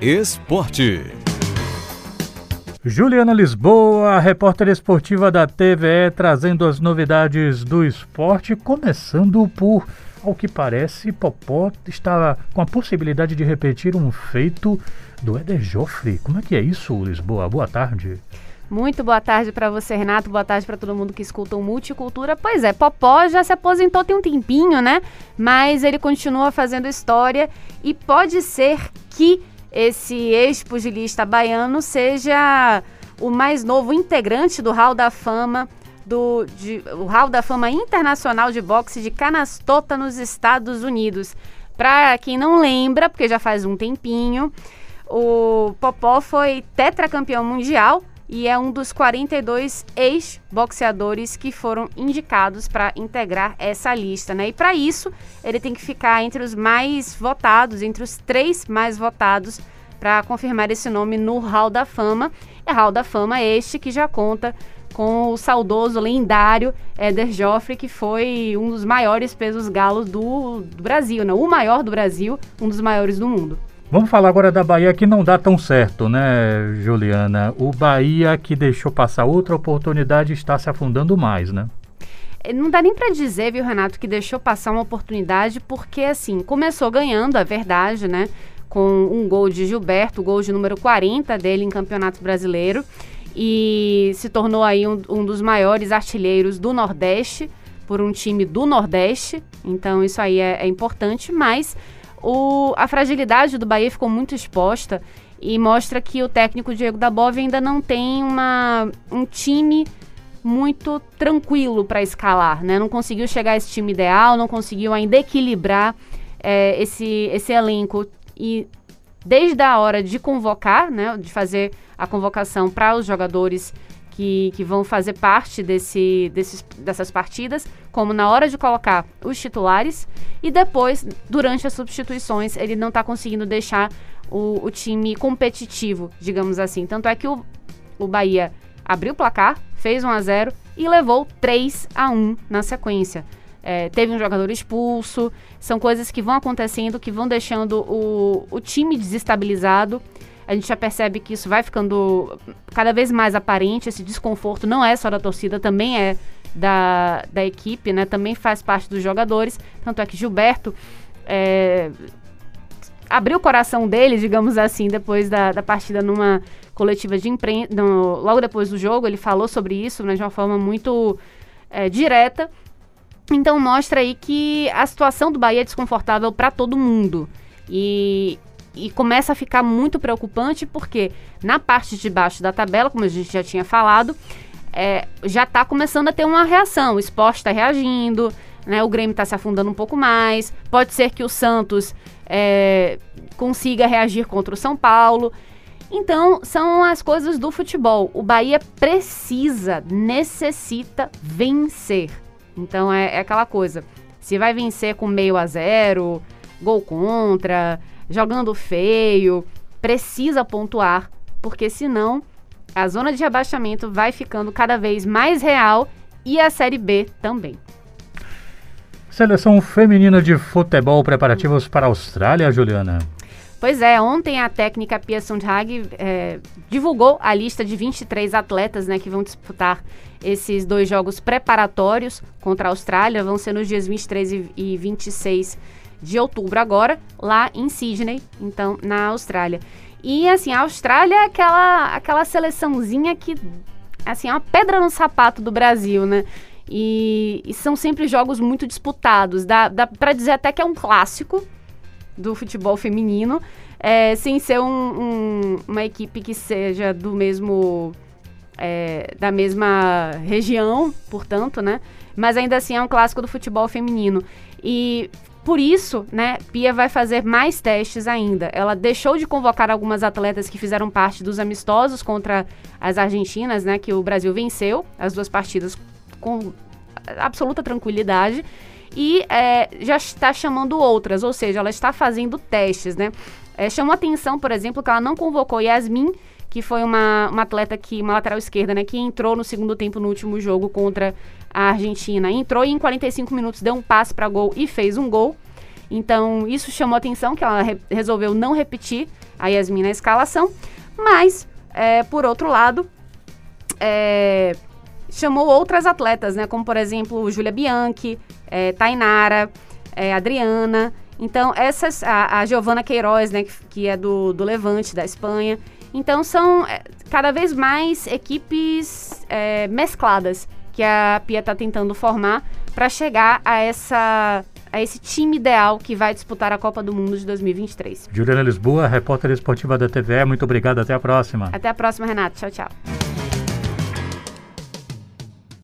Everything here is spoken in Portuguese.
Esporte. Juliana Lisboa, repórter esportiva da TVE, trazendo as novidades do esporte, começando por, ao que parece, Popó está com a possibilidade de repetir um feito do Éder Joffre. Como é que é isso, Lisboa? Boa tarde. Muito boa tarde para você, Renato. Boa tarde para todo mundo que escuta o Multicultura. Pois é, Popó já se aposentou tem um tempinho, né? Mas ele continua fazendo história e pode ser que esse ex-pugilista baiano seja o mais novo integrante do Hall da Fama do de, o Hall da Fama Internacional de Boxe de Canastota nos Estados Unidos. Para quem não lembra, porque já faz um tempinho, o Popó foi tetracampeão mundial e é um dos 42 ex-boxeadores que foram indicados para integrar essa lista, né? E para isso, ele tem que ficar entre os mais votados, entre os três mais votados para confirmar esse nome no Hall da Fama. É Hall da Fama este que já conta com o saudoso, lendário Éder Joffre, que foi um dos maiores pesos galos do, do Brasil, né? O maior do Brasil, um dos maiores do mundo. Vamos falar agora da Bahia que não dá tão certo, né, Juliana? O Bahia que deixou passar outra oportunidade está se afundando mais, né? É, não dá nem para dizer, viu, Renato, que deixou passar uma oportunidade, porque assim, começou ganhando, é verdade, né? Com um gol de Gilberto, gol de número 40 dele em Campeonato Brasileiro. E se tornou aí um, um dos maiores artilheiros do Nordeste, por um time do Nordeste. Então isso aí é, é importante, mas o, a fragilidade do Bahia ficou muito exposta e mostra que o técnico Diego da Bove ainda não tem uma, um time muito tranquilo para escalar, né? Não conseguiu chegar a esse time ideal, não conseguiu ainda equilibrar é, esse, esse elenco e desde a hora de convocar, né, de fazer a convocação para os jogadores que, que vão fazer parte desse, desses, dessas partidas, como na hora de colocar os titulares e depois, durante as substituições, ele não está conseguindo deixar o, o, time competitivo, digamos assim. Tanto é que o, o Bahia abriu o placar, fez 1 a 0 e levou 3 a 1 na sequência. É, teve um jogador expulso, são coisas que vão acontecendo, que vão deixando o, o time desestabilizado a gente já percebe que isso vai ficando cada vez mais aparente, esse desconforto não é só da torcida, também é da, da equipe, né? Também faz parte dos jogadores. Tanto é que Gilberto é, abriu o coração dele, digamos assim, depois da, da partida numa coletiva de imprensa. Logo depois do jogo, ele falou sobre isso né, de uma forma muito é, direta. Então mostra aí que a situação do Bahia é desconfortável para todo mundo. E e começa a ficar muito preocupante porque na parte de baixo da tabela, como a gente já tinha falado, é, já está começando a ter uma reação. O esporte está reagindo, né, o Grêmio está se afundando um pouco mais. Pode ser que o Santos é, consiga reagir contra o São Paulo. Então, são as coisas do futebol. O Bahia precisa, necessita vencer. Então, é, é aquela coisa. Se vai vencer com meio a zero, gol contra, jogando feio, precisa pontuar, porque senão a zona de rebaixamento vai ficando cada vez mais real e a Série B também. Seleção feminina de futebol preparativos para a Austrália, Juliana. Pois é, ontem a técnica Pia Sundhag é, divulgou a lista de 23 atletas né, que vão disputar esses dois jogos preparatórios contra a Austrália. Vão ser nos dias 23 e 26 de outubro agora, lá em Sydney, então na Austrália. E assim, a Austrália é aquela, aquela seleçãozinha que assim, é uma pedra no sapato do Brasil, né? E, e são sempre jogos muito disputados. Dá, dá para dizer até que é um clássico do futebol feminino, é, sem ser um, um, uma equipe que seja do mesmo. É, da mesma região, portanto, né? Mas ainda assim é um clássico do futebol feminino. E por isso, né, Pia vai fazer mais testes ainda. Ela deixou de convocar algumas atletas que fizeram parte dos amistosos contra as argentinas, né, que o Brasil venceu as duas partidas com absoluta tranquilidade e é, já está chamando outras, ou seja, ela está fazendo testes, né? É, chamou atenção, por exemplo, que ela não convocou Yasmin, que foi uma, uma atleta que, uma lateral esquerda, né, que entrou no segundo tempo no último jogo contra a Argentina. Entrou e em 45 minutos deu um passe para gol e fez um gol. Então, isso chamou atenção, que ela re resolveu não repetir a Yasmin na escalação, mas, é, por outro lado, é, chamou outras atletas, né? Como, por exemplo, Júlia Bianchi, é, Tainara, é, Adriana. Então, essas, a, a Giovana Queiroz, né, que, que é do, do Levante, da Espanha. Então, são é, cada vez mais equipes é, mescladas que a Pia está tentando formar para chegar a essa a esse time ideal que vai disputar a Copa do Mundo de 2023. Juliana Lisboa, repórter esportiva da TVE, muito obrigado, até a próxima. Até a próxima, Renato. Tchau, tchau.